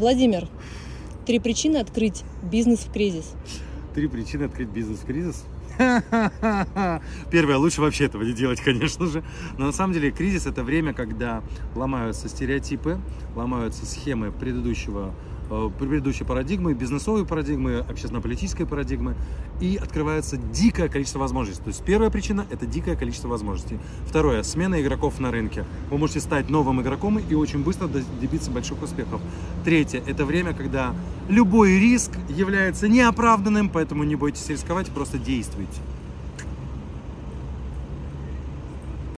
Владимир, три причины открыть бизнес в кризис. Три причины открыть бизнес в кризис. Первое, лучше вообще этого не делать, конечно же. Но на самом деле кризис это время, когда ломаются стереотипы, ломаются схемы предыдущего Э, предыдущей парадигмы, бизнесовой парадигмы, общественно-политической парадигмы, и открывается дикое количество возможностей. То есть первая причина – это дикое количество возможностей. Второе – смена игроков на рынке. Вы можете стать новым игроком и очень быстро добиться больших успехов. Третье – это время, когда любой риск является неоправданным, поэтому не бойтесь рисковать, просто действуйте развития.